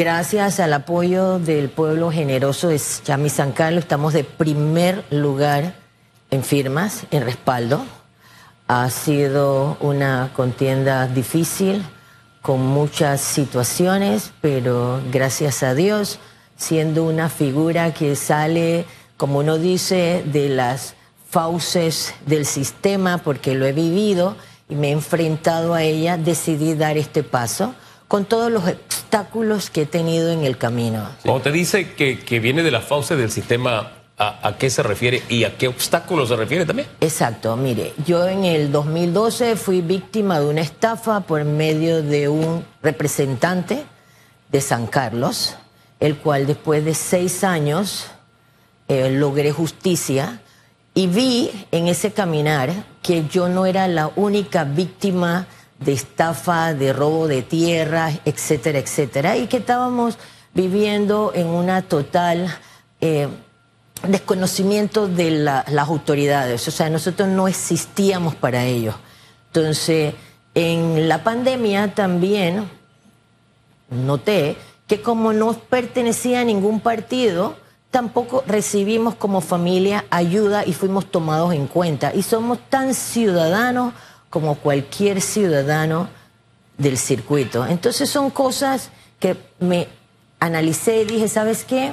gracias al apoyo del pueblo generoso de Chami San Carlos, estamos de primer lugar en firmas, en respaldo. Ha sido una contienda difícil, con muchas situaciones, pero gracias a Dios, siendo una figura que sale, como uno dice, de las fauces del sistema, porque lo he vivido y me he enfrentado a ella, decidí dar este paso con todos los obstáculos que he tenido en el camino. Cuando te dice que, que viene de las fauces del sistema, ¿a, ¿a, qué se refiere y a qué obstáculos se refiere también? Exacto, mire, yo en el 2012 fui víctima de una estafa por medio de un representante de San Carlos, el cual después de seis años eh, logré justicia y vi en ese caminar que yo no era la única víctima de estafa, de robo de tierra, etcétera, etcétera, y que estábamos viviendo en una total eh, desconocimiento de la, las autoridades, o sea, nosotros no existíamos para ello. Entonces, en la pandemia también noté que como no pertenecía a ningún partido, tampoco recibimos como familia ayuda y fuimos tomados en cuenta. Y somos tan ciudadanos como cualquier ciudadano del circuito. Entonces son cosas que me analicé y dije, ¿sabes qué?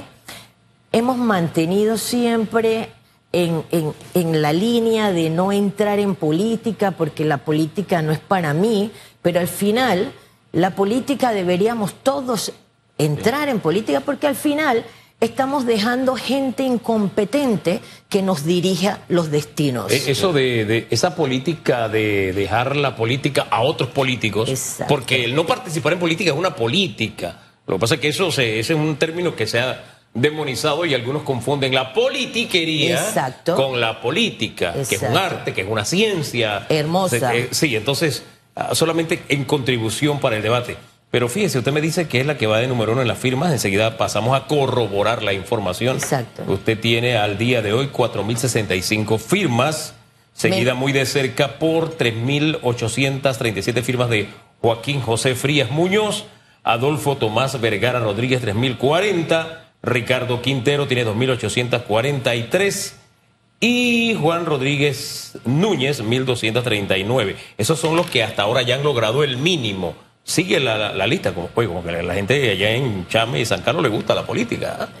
Hemos mantenido siempre en, en, en, la línea de no entrar en política porque la política no es para mí, pero al final la política deberíamos todos entrar en política porque al final estamos dejando gente incompetente que nos dirija los destinos. E, eso de, de, esa política de dejar la política a otros políticos, Exacto. porque el no participar en política es una política. Lo que pasa es que eso se, ese es un término que se ha demonizado y algunos confunden la politiquería Exacto. con la política, Exacto. que es un arte, que es una ciencia. Hermosa. Eh, sí, entonces, ah, solamente en contribución para el debate. Pero fíjese, usted me dice que es la que va de número uno en las firmas, enseguida pasamos a corroborar la información. Exacto. Usted tiene al día de hoy 4.065 firmas, seguida me... muy de cerca por 3.837 firmas de Joaquín José Frías Muñoz, Adolfo Tomás Vergara Rodríguez 3.040, Ricardo Quintero tiene 2.843 y Juan Rodríguez Núñez 1.239. Esos son los que hasta ahora ya han logrado el mínimo sigue la, la, lista, como, oye, como que la, la, gente allá en Chame y San Carlos le gusta la política.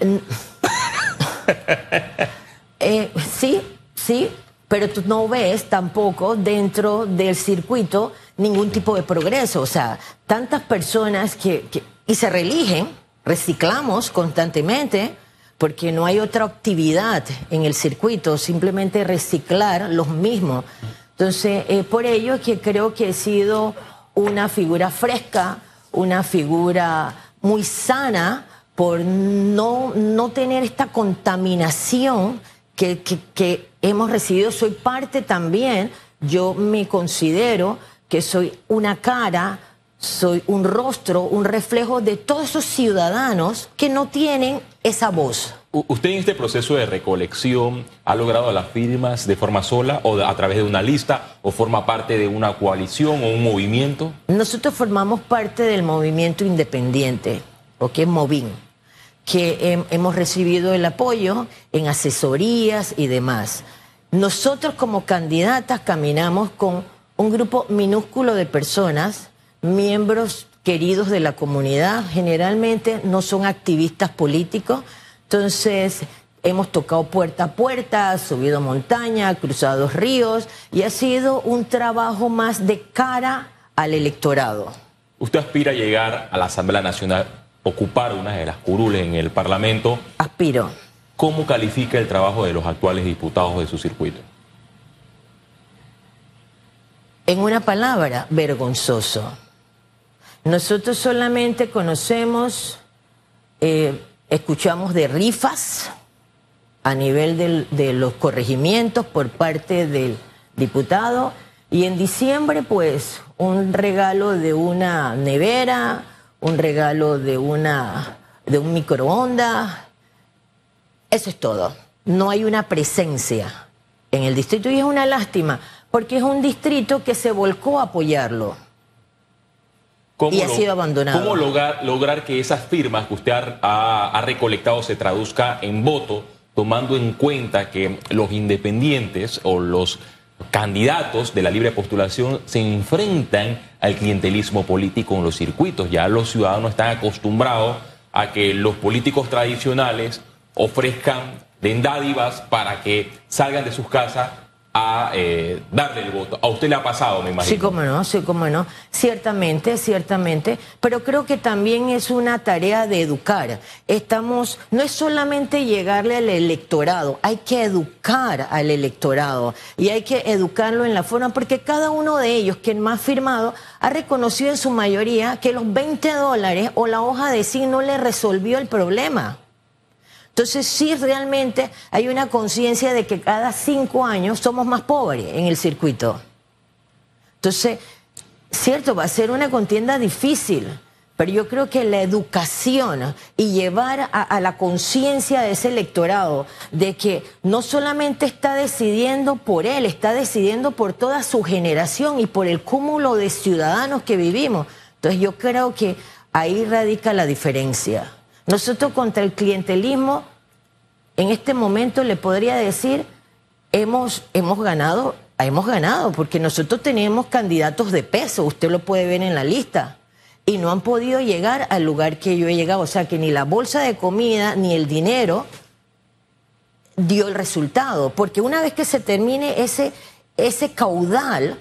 ¿eh? sí, sí, pero tú no ves tampoco dentro del circuito ningún tipo de progreso. O sea, tantas personas que, y se reeligen, reciclamos constantemente, porque no hay otra actividad en el circuito, simplemente reciclar los mismos. Entonces, eh, por ello que creo que he sido una figura fresca, una figura muy sana por no, no tener esta contaminación que, que, que, hemos recibido. Soy parte también, yo me considero que soy una cara, soy un rostro, un reflejo de todos esos ciudadanos que no tienen esa voz. ¿Usted en este proceso de recolección ha logrado las firmas de forma sola o a través de una lista o forma parte de una coalición o un movimiento? Nosotros formamos parte del movimiento independiente, o que es Movin, que hemos recibido el apoyo en asesorías y demás. Nosotros como candidatas caminamos con un grupo minúsculo de personas, miembros queridos de la comunidad, generalmente no son activistas políticos, entonces, hemos tocado puerta a puerta, subido montaña, cruzado ríos y ha sido un trabajo más de cara al electorado. ¿Usted aspira a llegar a la Asamblea Nacional, ocupar una de las curules en el Parlamento? Aspiro. ¿Cómo califica el trabajo de los actuales diputados de su circuito? En una palabra, vergonzoso. Nosotros solamente conocemos eh, escuchamos de rifas a nivel de los corregimientos por parte del diputado y en diciembre pues un regalo de una nevera, un regalo de una de un microondas. Eso es todo. No hay una presencia en el distrito y es una lástima porque es un distrito que se volcó a apoyarlo. Y ha sido abandonado. ¿Cómo lograr, lograr que esas firmas que usted ha, ha recolectado se traduzca en voto, tomando en cuenta que los independientes o los candidatos de la libre postulación se enfrentan al clientelismo político en los circuitos. Ya los ciudadanos están acostumbrados a que los políticos tradicionales ofrezcan den dádivas para que salgan de sus casas a eh, darle el voto. A usted le ha pasado, me imagino. Sí, cómo no, sí, cómo no. Ciertamente, ciertamente. Pero creo que también es una tarea de educar. Estamos, no es solamente llegarle al electorado, hay que educar al electorado y hay que educarlo en la forma, porque cada uno de ellos, quien más firmado, ha reconocido en su mayoría que los 20 dólares o la hoja de sí no le resolvió el problema. Entonces sí realmente hay una conciencia de que cada cinco años somos más pobres en el circuito. Entonces, cierto, va a ser una contienda difícil, pero yo creo que la educación y llevar a, la conciencia de ese electorado de que no solamente está decidiendo por él, está decidiendo por toda su generación y por el cúmulo de ciudadanos que vivimos. Entonces yo creo que ahí radica la diferencia. Nosotros contra el clientelismo, en este momento le podría decir, hemos, hemos ganado, hemos ganado, porque nosotros tenemos candidatos de peso, usted lo puede ver en la lista, y no han podido llegar al lugar que yo he llegado. O sea que ni la bolsa de comida ni el dinero dio el resultado, porque una vez que se termine ese, ese caudal,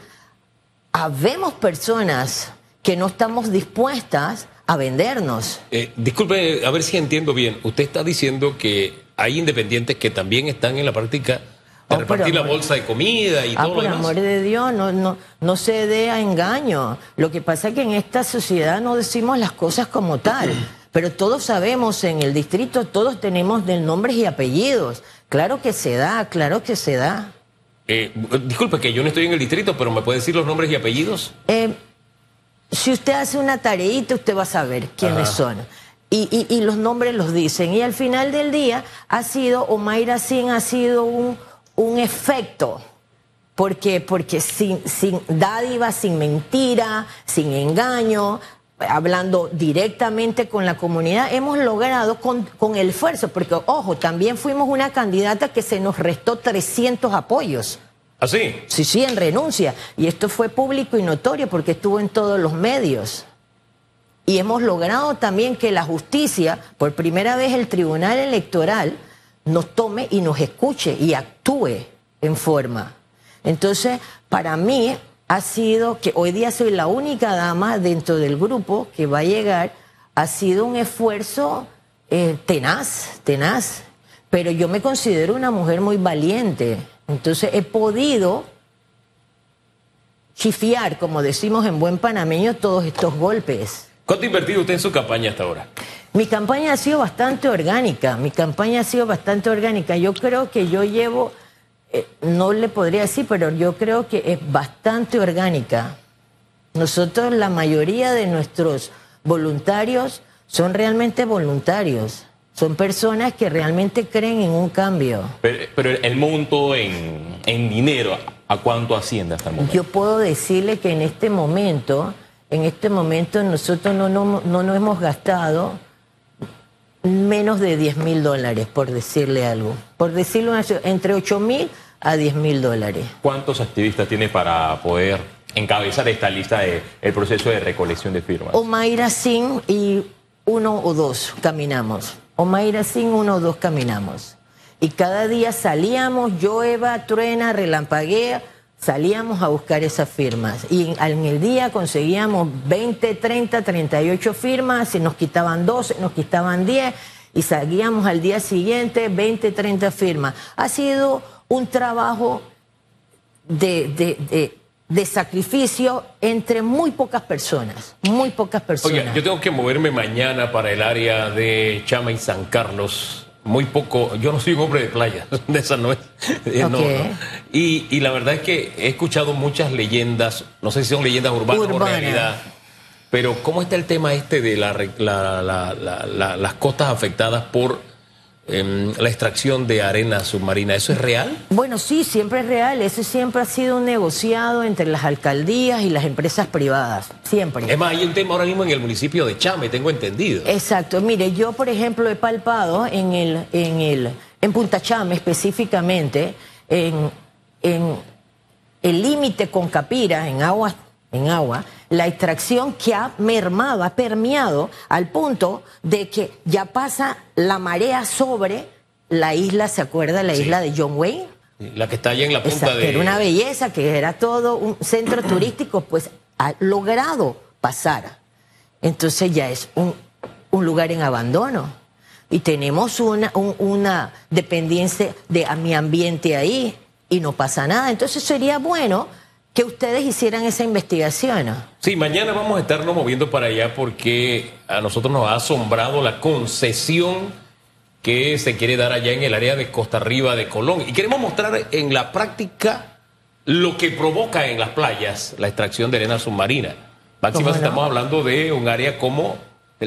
habemos personas que no estamos dispuestas a vendernos. Eh, disculpe, a ver si entiendo bien. Usted está diciendo que hay independientes que también están en la práctica de Oh, repartir la amor- bolsa de comida y Ah, todo lo por demás. amor de Dios, no, no, no se dé a engaño. Lo que pasa es que en esta sociedad no decimos las cosas como tal. Pero todos sabemos en el distrito, todos tenemos de nombres y apellidos. Claro que se da, claro que se da. Eh, disculpe que yo no estoy en el distrito, pero ¿me puede decir los nombres y apellidos? Eh, si usted hace una tareita, usted va a saber quiénes Ajá. son. Y, y- y los nombres los dicen. Y al final del día ha sido, Omaira Sin ha sido un, un efecto. Porque, porque sin, sin dádiva, sin mentira, sin engaño, hablando directamente con la comunidad, hemos logrado con, con el esfuerzo, porque ojo, también fuimos una candidata que se nos restó 300 apoyos. ¿Así? Sí, sí, en renuncia. Y esto fue público y notorio porque estuvo en todos los medios. Y hemos logrado también que la justicia, por primera vez el Tribunal Electoral, nos tome y nos escuche y actúe en forma. Entonces, para mí ha sido que hoy día soy la única dama dentro del grupo que va a llegar, ha sido un esfuerzo eh, tenaz, tenaz. Pero yo me considero una mujer muy valiente. Entonces he podido chifiar, como decimos en buen panameño, todos estos golpes. ¿Cuánto ha invertido usted en su campaña hasta ahora? Mi campaña ha sido bastante orgánica, mi campaña ha sido bastante orgánica. Yo creo que yo llevo, eh, no le podría decir, pero yo creo que es bastante orgánica. Nosotros, la mayoría de nuestros voluntarios son realmente voluntarios, son personas que realmente creen en un cambio. Pero, pero el monto en, en dinero, ¿a cuánto asciende hasta el momento? Yo puedo decirle que en este momento, en este momento nosotros no, no, no nos hemos gastado menos de 10 mil dólares, por decirle algo. Por decirlo entre 8 mil a 10 mil dólares. ¿Cuántos activistas tiene para poder encabezar esta lista del el proceso de recolección de firmas? Omaira Sin y uno o dos caminamos. Omaira Sin, uno o dos caminamos. Y cada día salíamos, yo, Eva, Truena, Relampaguea, salíamos a buscar esas firmas. Y en, el día conseguíamos 20, 30, 38 firmas, y nos quitaban 12, nos quitaban 10, y seguíamos al día siguiente 20, 30 firmas. Ha sido un trabajo de, de, de, de sacrificio entre muy pocas personas, muy pocas personas. Oiga, yo tengo que moverme mañana para el área de Chama y San Carlos. Muy poco, yo no soy un hombre de playa, de esa no es. eh, no, no. Y, y la verdad es que he escuchado muchas leyendas, no sé si son leyendas urbanas o realidad, pero ¿cómo está el tema este de la re- la- la- la- la- las costas afectadas por em, la extracción de arena submarina. ¿Eso es real? Bueno, sí, siempre es real. Eso siempre ha sido un negociado entre las alcaldías y las empresas privadas. Siempre. Es más, hay un tema ahora mismo en el municipio de Chame, tengo entendido. Exacto. Mire, yo, por ejemplo, he palpado en el, en el, en Punta Chame específicamente, en, en el límite con Capira, en agua, en agua, la extracción que ha mermado, ha permeado al punto de que ya pasa la marea sobre la isla, ¿se acuerda? La Sí. isla de John Wayne. La que está allá en la punta Exacto, de... Era una belleza, que era todo un centro turístico, pues ha logrado pasar. Entonces ya es un, un lugar en abandono. Y tenemos una, un- una dependencia de a mi ambiente ahí y no pasa nada. Entonces sería bueno que ustedes hicieran esa investigación. Sí, mañana vamos a estarnos moviendo para allá porque a nosotros nos ha asombrado la concesión que se quiere dar allá en el área de Costa Arriba de Colón. Y queremos mostrar en la práctica lo que provoca en las playas la extracción de arena submarina. Máxima, ¿Cómo no? estamos hablando de un área como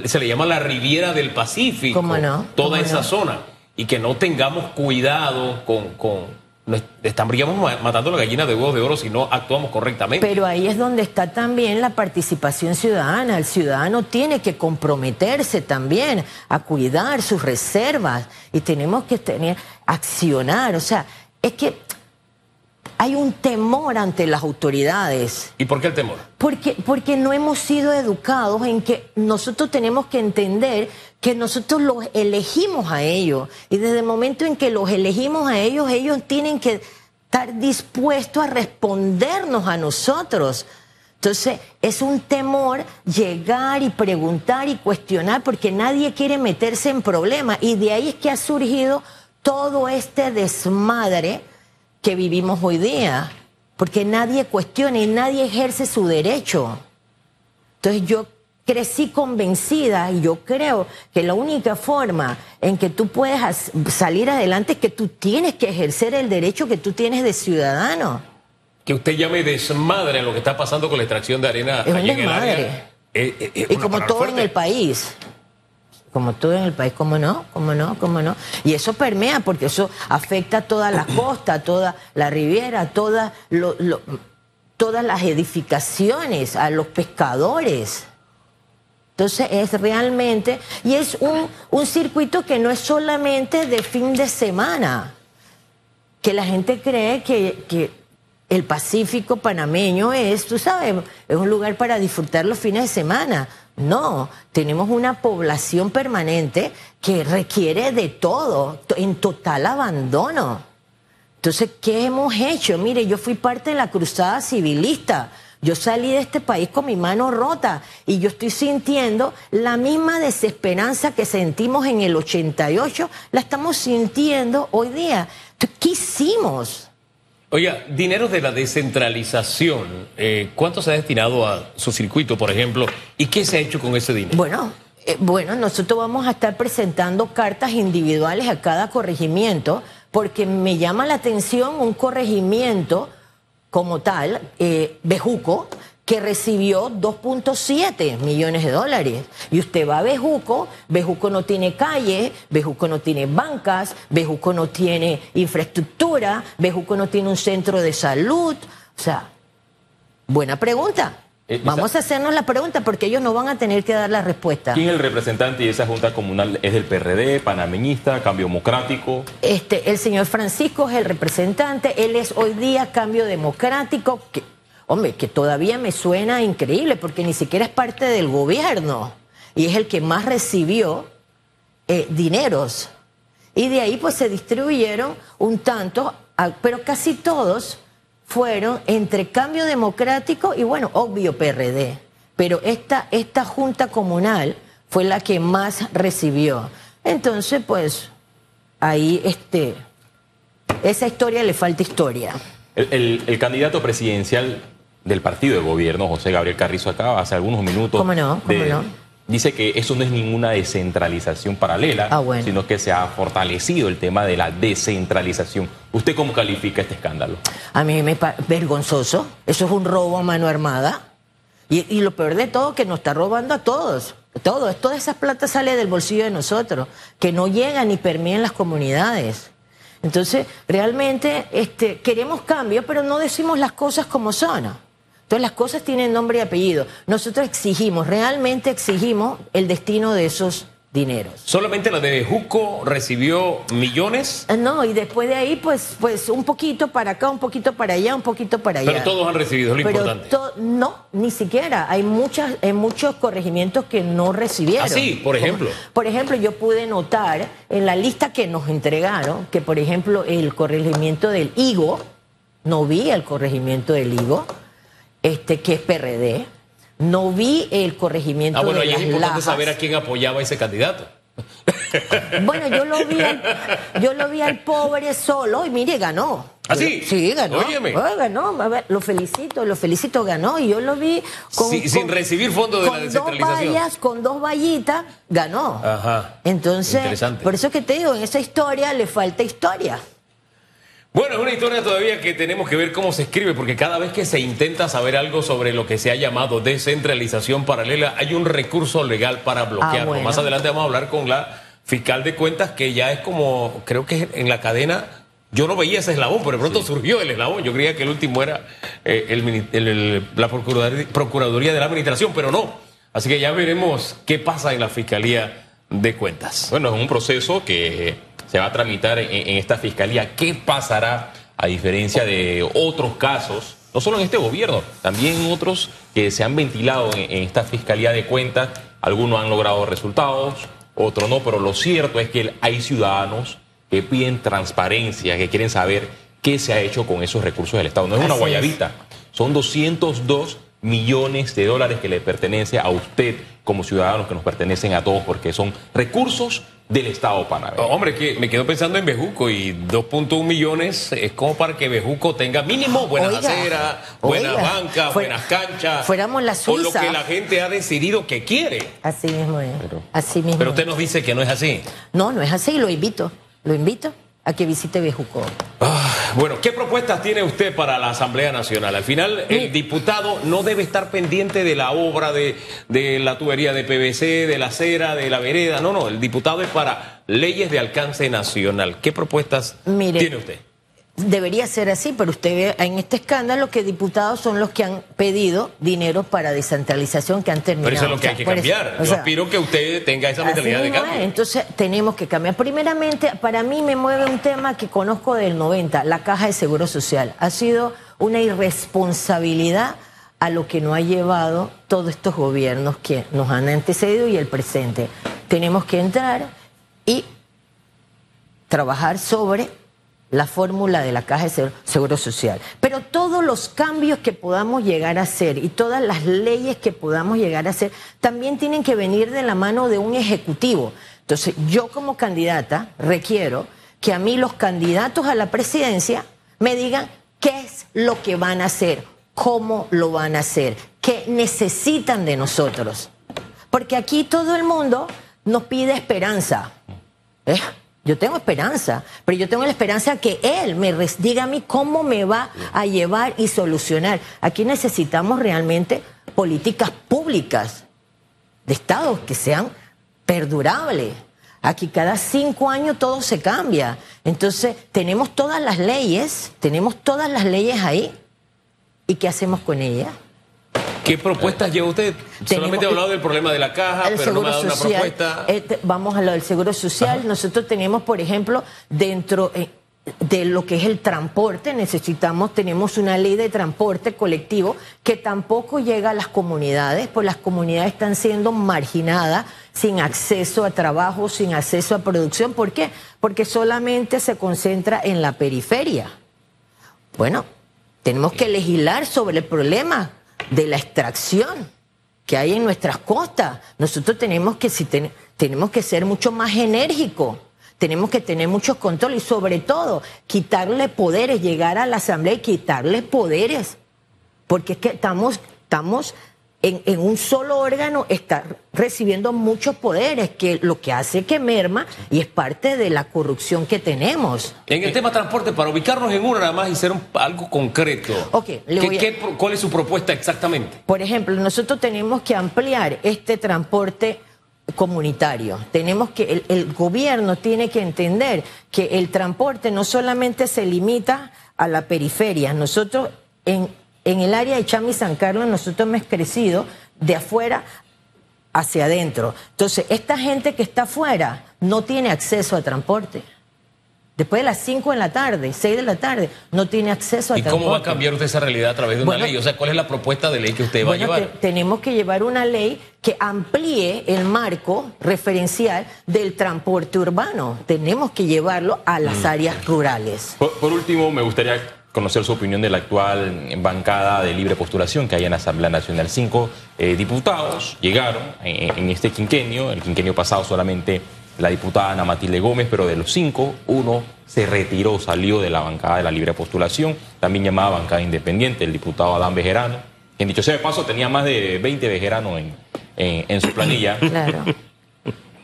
se le llama la Riviera del Pacífico. ¿Cómo no? Toda ¿Cómo esa no? zona. Y que no tengamos cuidado con... con estaríamos ma- matando la gallina de huevos de oro si no actuamos correctamente. Pero ahí es donde está también la participación ciudadana. El ciudadano tiene que comprometerse también a cuidar sus reservas y tenemos que tener, accionar. O sea, es que hay un temor ante las autoridades. ¿Y por qué el temor? Porque, porque no hemos sido educados en que nosotros tenemos que entender que nosotros los elegimos a ellos. Y desde el momento en que los elegimos a ellos, ellos tienen que estar dispuestos a respondernos a nosotros. Entonces, es un temor llegar y preguntar y cuestionar porque nadie quiere meterse en problemas. Y de ahí es que ha surgido todo este desmadre que vivimos hoy día, porque nadie cuestiona y nadie ejerce su derecho. Entonces yo crecí convencida y yo creo que la única forma en que tú puedes salir adelante es que tú tienes que ejercer el derecho que tú tienes de ciudadano. Que usted llame desmadre a lo que está pasando con la extracción de arena Es un allí en el desmadre. área. Eh, eh, es Y como todo en el país. Como todo en el país, ¿cómo no? ¿Cómo no? ¿Cómo no? Y eso permea porque eso afecta a toda la costa, toda la riviera, toda todas las edificaciones, a los pescadores. Entonces es realmente, y es un, circuito que no es solamente de fin de semana, que la gente cree que el Pacífico panameño es, tú sabes, es un lugar para disfrutar los fines de semana. No, tenemos una población permanente que requiere de todo, to- en total abandono. Entonces, ¿qué hemos hecho? Mire, yo fui parte de la cruzada civilista. Yo salí de este país con mi mano rota y yo estoy sintiendo la misma desesperanza que sentimos en el 88, la estamos sintiendo hoy día. ¿Qué hicimos? Oiga, dinero de la descentralización, eh, ¿cuánto se ha destinado a su circuito, por ejemplo? ¿Y qué se ha hecho con ese dinero? Bueno, eh, bueno, nosotros vamos a estar presentando cartas individuales a cada corregimiento porque me llama la atención un corregimiento como tal, eh, Bejuco, que recibió 2.7 millones de dólares. Y usted va a Bejuco, Bejuco no tiene calle, Bejuco no tiene bancas, Bejuco no tiene infraestructura, Bejuco no tiene un centro de salud. O sea, buena pregunta. Eh, Vamos a hacernos la pregunta porque ellos no van a tener que dar la respuesta. ¿Quién es el representante de esa junta comunal? ¿Es del PRD, panameñista, Cambio Democrático? Este, el señor Francisco es el representante, él es hoy día Cambio Democrático, que, hombre, que todavía me suena increíble porque ni siquiera es parte del gobierno y es el que más recibió eh, dineros. Y de ahí pues se distribuyeron un tanto, pero casi todos fueron entre Cambio Democrático y bueno, obvio PRD. Pero esta, esta junta comunal fue la que más recibió. Entonces, pues, ahí este, esa historia le falta historia. El candidato presidencial del partido de gobierno, José Gabriel Carrizo, acá hace algunos minutos. ¿Cómo no? ¿Cómo no? Dice que eso no es ninguna descentralización paralela, Ah, bueno. sino que se ha fortalecido el tema de la descentralización. ¿Usted cómo califica este escándalo? A mí me parece vergonzoso. Eso es un robo a mano armada. Y, y lo peor de todo, que nos está robando a todos. todo, toda esa plata sale del bolsillo de nosotros, que no llega ni permea en las comunidades. Entonces, realmente este, queremos cambio, pero no decimos las cosas como son. Entonces, las cosas tienen nombre y apellido. Nosotros exigimos, realmente exigimos el destino de esos dineros. ¿Solamente la de Juco recibió millones? Ah, no, y después de ahí, pues, pues un poquito para acá, un poquito para allá, un poquito para allá. Pero todos han recibido, es lo importante. No, ni siquiera. Hay muchas, hay muchos corregimientos que no recibieron. ¿Ah, sí? Por ejemplo. Por ejemplo, yo pude notar en la lista que nos entregaron que, por ejemplo, el corregimiento del Higo, no vi el corregimiento del Higo, este, que es PRD no vi el corregimiento ah, bueno, de y es importante saber a quién apoyaba ese candidato. Bueno, yo lo vi al, yo lo vi al pobre solo y mire, ganó. ¿Ah, sí? Sí, ganó. Óyeme. ganó. A ver, lo felicito, lo felicito, ganó. Y yo lo vi con, sin recibir fondos de la descentralización. Dos vallas, con dos vallitas, ganó. Ajá. Entonces, por eso que te digo, en esa historia le falta historia. Bueno, es una historia todavía que tenemos que ver cómo se escribe, porque cada vez que se intenta saber algo sobre lo que se ha llamado descentralización paralela, hay un recurso legal para bloquearlo. Ah, Más adelante vamos a hablar con la fiscal de cuentas, que ya es como, creo que en la cadena, yo no veía ese eslabón, pero de pronto surgió el eslabón. Yo creía que el último era eh, la Procuraduría de la Administración, pero no. Así que ya veremos qué pasa en la Fiscalía de Cuentas. Bueno, es un proceso que se va a tramitar en, esta fiscalía. ¿Qué pasará a diferencia de otros casos? No solo en este gobierno, también otros que se han ventilado en, esta fiscalía de cuentas. Algunos han logrado resultados, otros no, pero lo cierto es que hay ciudadanos que piden transparencia, que quieren saber qué se ha hecho con esos recursos del Estado. No es una guayabita, son 202 millones de dólares que le pertenece a usted como ciudadanos, que nos pertenecen a todos, porque son recursos del Estado panameño. hombre, que me quedo pensando en Bejuco y 2.1 millones es como para que Bejuco tenga mínimo buenas aceras, buenas bancas, buenas canchas. Fuéramos la Suiza. Por lo que la gente ha decidido que quiere. Así mismo es. así mismo pero usted nos dice que no es así. No, no es así, lo invito. Lo invito a que visite Bejuco. Ah, bueno, ¿qué propuestas tiene usted para la Asamblea Nacional? Al final, el diputado no debe estar pendiente de la obra de, de la tubería de PVC, de la acera, de la vereda. No, no, el diputado es para leyes de alcance nacional. ¿Qué propuestas tiene usted? Debería ser así, pero usted ve en este escándalo que diputados son los que han pedido dinero para descentralización que han terminado. Pero eso es lo que hay que cambiar. Yo aspiro que usted tenga esa mentalidad de cambio. Entonces tenemos que cambiar. Primeramente, para mí me mueve un tema que conozco del 90, la caja de seguro social. Ha sido una irresponsabilidad a lo que no ha llevado todos estos gobiernos que nos han antecedido y el presente. Tenemos que entrar y trabajar sobre la fórmula de la Caja de Seguro Social. Pero todos los cambios que podamos llegar a hacer y todas las leyes que podamos llegar a hacer también tienen que venir de la mano de un ejecutivo. Entonces, yo como candidata requiero que a mí los candidatos a la presidencia me digan qué es lo que van a hacer, cómo lo van a hacer, qué necesitan de nosotros. Porque aquí todo el mundo nos pide esperanza. ¿eh? Yo tengo esperanza, pero yo tengo la esperanza que él me diga a mí cómo me va a llevar y solucionar. Aquí necesitamos realmente políticas públicas de Estado que sean perdurables. Aquí cada cinco años todo se cambia. Entonces tenemos todas las leyes, tenemos todas las leyes ahí. ¿Y qué hacemos con ellas? ¿Qué propuestas lleva usted? Solamente ha hablado del problema de la caja, pero no me ha dado una propuesta. Eh, vamos a lo del seguro social. Nosotros tenemos, por ejemplo, dentro eh, de lo que es el transporte, necesitamos, tenemos una ley de transporte colectivo que tampoco llega a las comunidades, pues las comunidades están siendo marginadas, sin acceso a trabajo, sin acceso a producción. ¿Por qué? Porque solamente se concentra en la periferia. Bueno, tenemos que legislar sobre el problema de la extracción que hay en nuestras costas. Nosotros tenemos que, si tenemos que ser mucho más enérgicos, tenemos que tener muchos controles y sobre todo quitarle poderes, llegar a la Asamblea y quitarle poderes, porque es que estamos, estamos en, en, un solo órgano está recibiendo muchos poderes, que lo que hace que merma y es parte de la corrupción que tenemos. En el tema transporte, para ubicarnos en uno nada más y ser un, algo concreto, okay, ¿qué, a... ¿qué, ¿cuál es su propuesta exactamente? Por ejemplo, nosotros tenemos que ampliar este transporte comunitario. Tenemos que, el, el, gobierno tiene que entender que el transporte no solamente se limita a la periferia. Nosotros en, en el área de Chami San Carlos, nosotros hemos crecido de afuera hacia adentro. Entonces, esta gente que está afuera no tiene acceso a transporte. Después de las 5 de la tarde, 6 de la tarde, no tiene acceso a ¿Y transporte. cómo va a cambiar usted esa realidad a través de una Bueno, ley? O sea, ¿cuál es la propuesta de ley que usted va Bueno, a llevar? te- tenemos que llevar una ley que amplíe el marco referencial del transporte urbano. Tenemos que llevarlo a Mm. las áreas rurales. Por, por último, me gustaría conocer su opinión de la actual bancada de libre postulación que hay en la Asamblea Nacional. Cinco eh, diputados llegaron en, en este quinquenio, el quinquenio pasado solamente la diputada Ana Matilde Gómez, pero de los cinco, uno se retiró, salió de la bancada de la libre postulación, también llamada bancada independiente, el diputado Adán Bejerano, quien dicho sea de paso tenía más de 20 vejeranos en, en- en su planilla. Claro.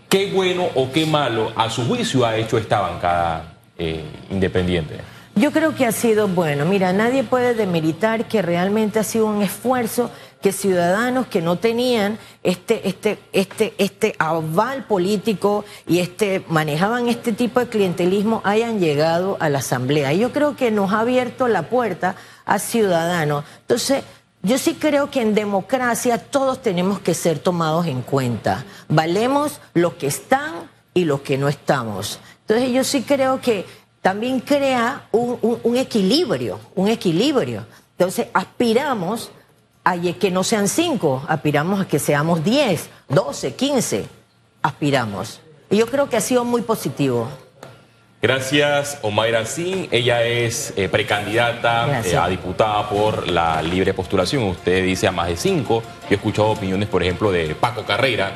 ¿Qué bueno o qué malo a su juicio ha hecho esta bancada eh, independiente? Yo creo que ha sido bueno. Mira, nadie puede demeritar que realmente ha sido un esfuerzo que ciudadanos que no tenían este, este, este, este aval político y este, manejaban este tipo de clientelismo hayan llegado a la asamblea. Yo creo que nos ha abierto la puerta a ciudadanos. Entonces, yo sí creo que en democracia todos tenemos que ser tomados en cuenta. Valemos los que están y los que no estamos. Entonces yo sí creo que también crea un, un- un equilibrio, un equilibrio. Entonces aspiramos a que no sean cinco, aspiramos a que seamos 10, 12, 15, aspiramos. Y yo creo que ha sido muy positivo. Gracias, Omaira Sin. Ella es eh, precandidata eh, a diputada por la libre postulación. Usted dice a más de cinco. Yo he escuchado opiniones, por ejemplo, de Paco Carrera.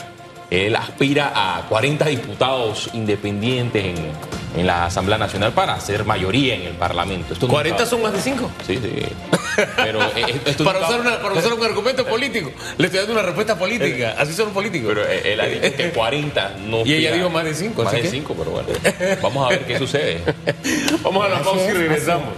Él aspira a 40 diputados independientes en, en la Asamblea Nacional para hacer mayoría en el Parlamento. Esto nunca- ¿40 son más de 5? Sí, sí. Pero eh, esto Para nunca- usar, una- para usar un argumento político. Le estoy dando una respuesta política. Así son los políticos. Pero eh, él ha dicho que 40 no. Y ella dijo más de cinco, Más así de que- 5, pero bueno. Vamos a ver qué sucede. Vamos a la pausa y regresamos.